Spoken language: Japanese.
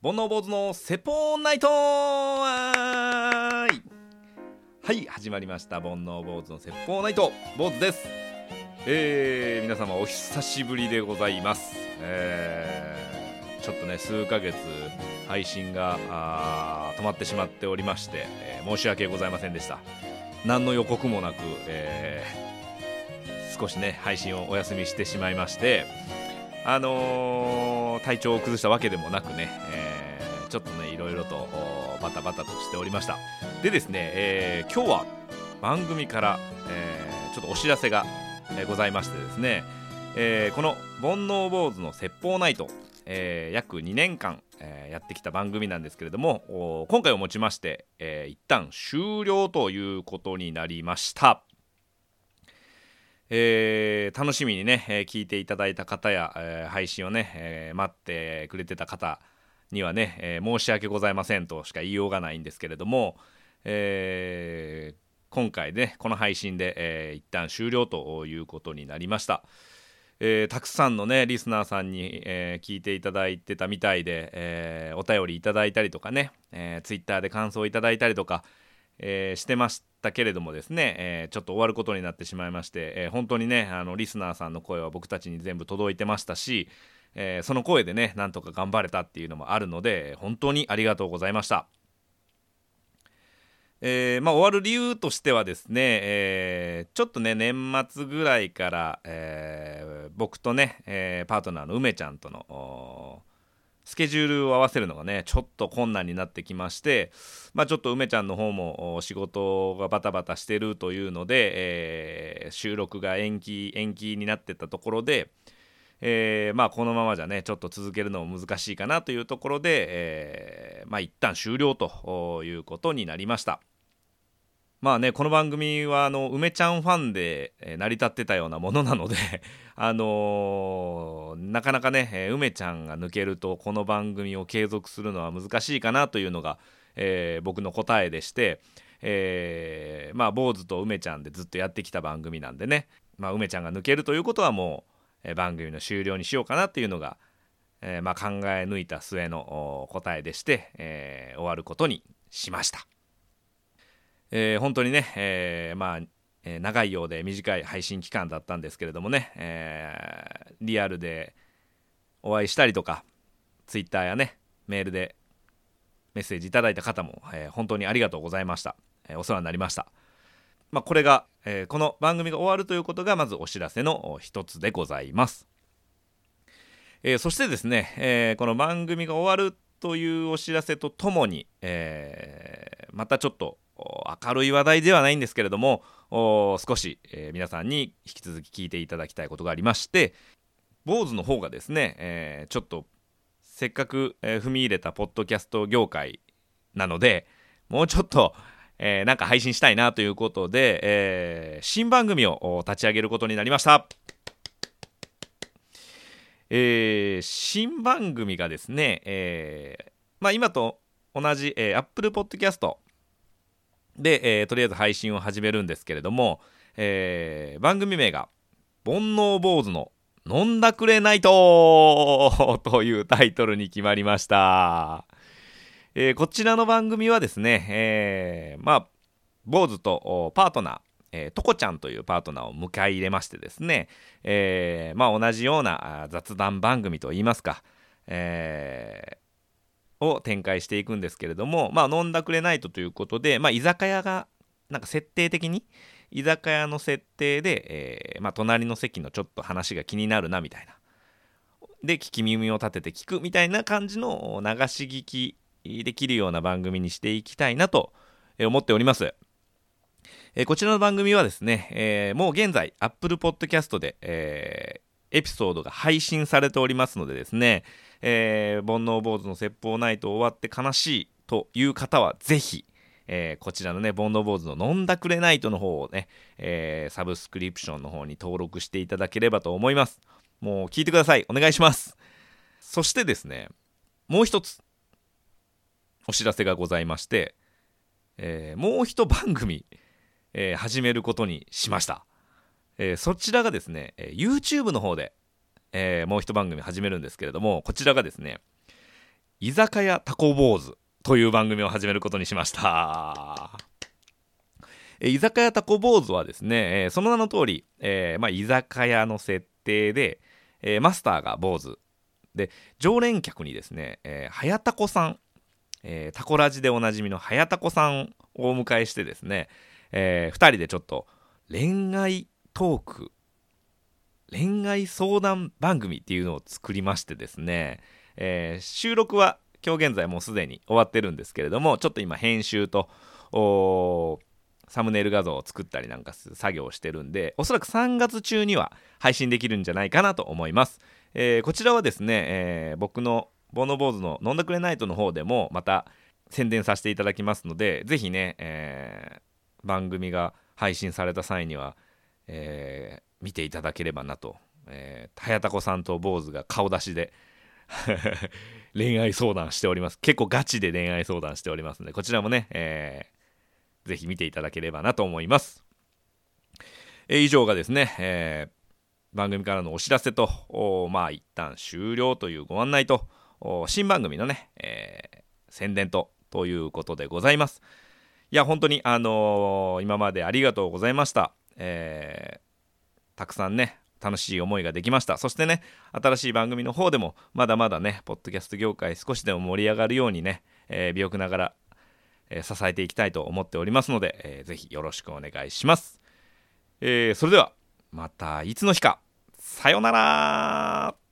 煩悩坊主の説法ナイトはい始まりました。煩悩坊主の説法ナイト。坊主です。えー、皆様お久しぶりでございます、えー、ちょっとね数ヶ月配信が止まってしまっておりまして、えー申し訳ございませんでした。何の予告もなく、えー少しね配信をお休みしてしまいましてあのー体調を崩したわけでもなくね、えーちょっとねいろいろとバタバタとしておりましたでですね、えー今日は番組から、えーちょっとお知らせが、えーございましてですね、えーこの「煩悩坊主の説法ナイト」えー約2年間、えーやってきた番組なんですけれども今回をもちまして、えー一旦終了ということになりました。えー楽しみにね、えー聞いていただいた方や、えー配信をね、えー待ってくれてた方にはね、えー申し訳ございませんとしか言いようがないんですけれども、えー今回ねこの配信で、えー一旦終了ということになりました。えーたくさんのねリスナーさんに、えー聞いていただいてたみたいで、えーお便りいただいたりとかね、えー、ツイッターで感想いただいたりとか、えーしてましたけれどもですね、えーちょっと終わることになってしまいまして、えー本当にねあのリスナーさんの声は僕たちに全部届いてましたし、えーその声でねなんとか頑張れたっていうのもあるので本当にありがとうございました。えーまあ、終わる理由としてはですね、えーちょっとね年末ぐらいから、えー僕とね、えパートナーの梅ちゃんとのスケジュールを合わせるのがねちょっと困難になってきまして、まあ、ちょっと梅ちゃんの方も仕事がバタバタしてるというので、え収録が延期延期になってたところで、えーまあこのままじゃねちょっと続けるのも難しいかなというところで、えーまあ一旦終了ということになりました。まあねこの番組はあの梅ちゃんファンで、成り立ってたようなものなので あのーなかなかね、梅ちゃんが抜けるとこの番組を継続するのは難しいかなというのが、えー僕の答えでして、えーまあ坊主と梅ちゃんでずっとやってきた番組なんでね、まあ、梅ちゃんが抜けるということはもう、え番組の終了にしようかなっていうのが、えーまあ、考え抜いた末の答えでして、えー終わることにしました。えー本当にね、えーまあ、え長いようで短い配信期間だったんですけれどもね、えーリアルでお会いしたりとかツイッターやねメールでメッセージいただいた方も、えー本当にありがとうございました、えーお世話になりました、まあ、これが、えーこの番組が終わるということがまずお知らせの一つでございます、えーそしてですね、えーこの番組が終わるというお知らせとともに、えまたちょっと明るい話題ではないんですけれども少し、え皆さんに引き続き聞いていただきたいことがありまして坊主の方がですね、えちょっとせっかく、え踏み入れたポッドキャスト業界なのでもうちょっと、えーなんか配信したいなということで、えー新番組を立ち上げることになりました。えー新番組がですね、えーまあ、今と同じ、えー、Apple Podcast で、えーとりあえず配信を始めるんですけれども、えー番組名が「煩悩坊主の飲んだくれナイト」というタイトルに決まりました。えーこちらの番組はですね、えーまあ坊主とパートナーえーとこちゃんというパートナーを迎え入れましてですね、えーまあ、同じような雑談番組といいますか、えーを展開していくんですけれども、まあ、飲んだくれないとということで、まあ、居酒屋がなんか設定的に居酒屋の設定で、えーまあ、隣の席のちょっと話が気になるなみたいな。で聞き耳を立てて聞くみたいな感じの流し聞きできるような番組にしていきたいなと思っております。えこちらの番組はですね、えもう現在 Apple Podcast で、えエピソードが配信されておりますのでですね、え煩悩坊主の説法ナイト終わって悲しいという方はぜひ、えーこちらのね煩悩坊主の飲んだくれナイトの方をね、えーサブスクリプションの方に登録していただければと思います。もう聞いてください。お願いします。そしてですねもう一つ。お知らせがございまして、えーもう一番組、えー始めることにしました、えーそちらがですね、え YouTube の方で、えもう一番組始めるんですけれどもこちらがですね居酒屋タコ坊主という番組を始めることにしました。え居酒屋タコ坊主はですね、えその名の通り、えーまあ、居酒屋の設定で、えーマスターが坊主。で常連客にですね、えー、はやたこさん、えータコラジでおなじみのはやたこさんをお迎えしてですね、え2人でちょっと恋愛トーク恋愛相談番組っていうのを作りましてですね、えー収録は今日現在もうすでに終わってるんですけれどもちょっと今編集とサムネイル画像を作ったりなんか作業をしてるんでおそらく3月中には配信できるんじゃないかなと思います、えーこちらはですね、えー僕のボーノ坊主の飲んだくれナイトの方でもまた宣伝させていただきますのでぜひね、えー番組が配信された際には、えー見ていただければなと、えー、早田子さんと坊主が顔出しで 恋愛相談しております。結構ガチで恋愛相談しておりますのでこちらもね、えーぜひ見ていただければなと思います、えー以上がですね、えー番組からのお知らせとおーまあ一旦終了というご案内と新番組のね、えー宣伝とということでございます。いや本当にあのー今までありがとうございました、えーたくさんね楽しい思いができました。そしてね新しい番組の方でもまだまだねポッドキャスト業界少しでも盛り上がるようにね、えー微力ながら、えー支えていきたいと思っておりますので、えーぜひよろしくお願いします、えーそれではまたいつの日か。さよなら。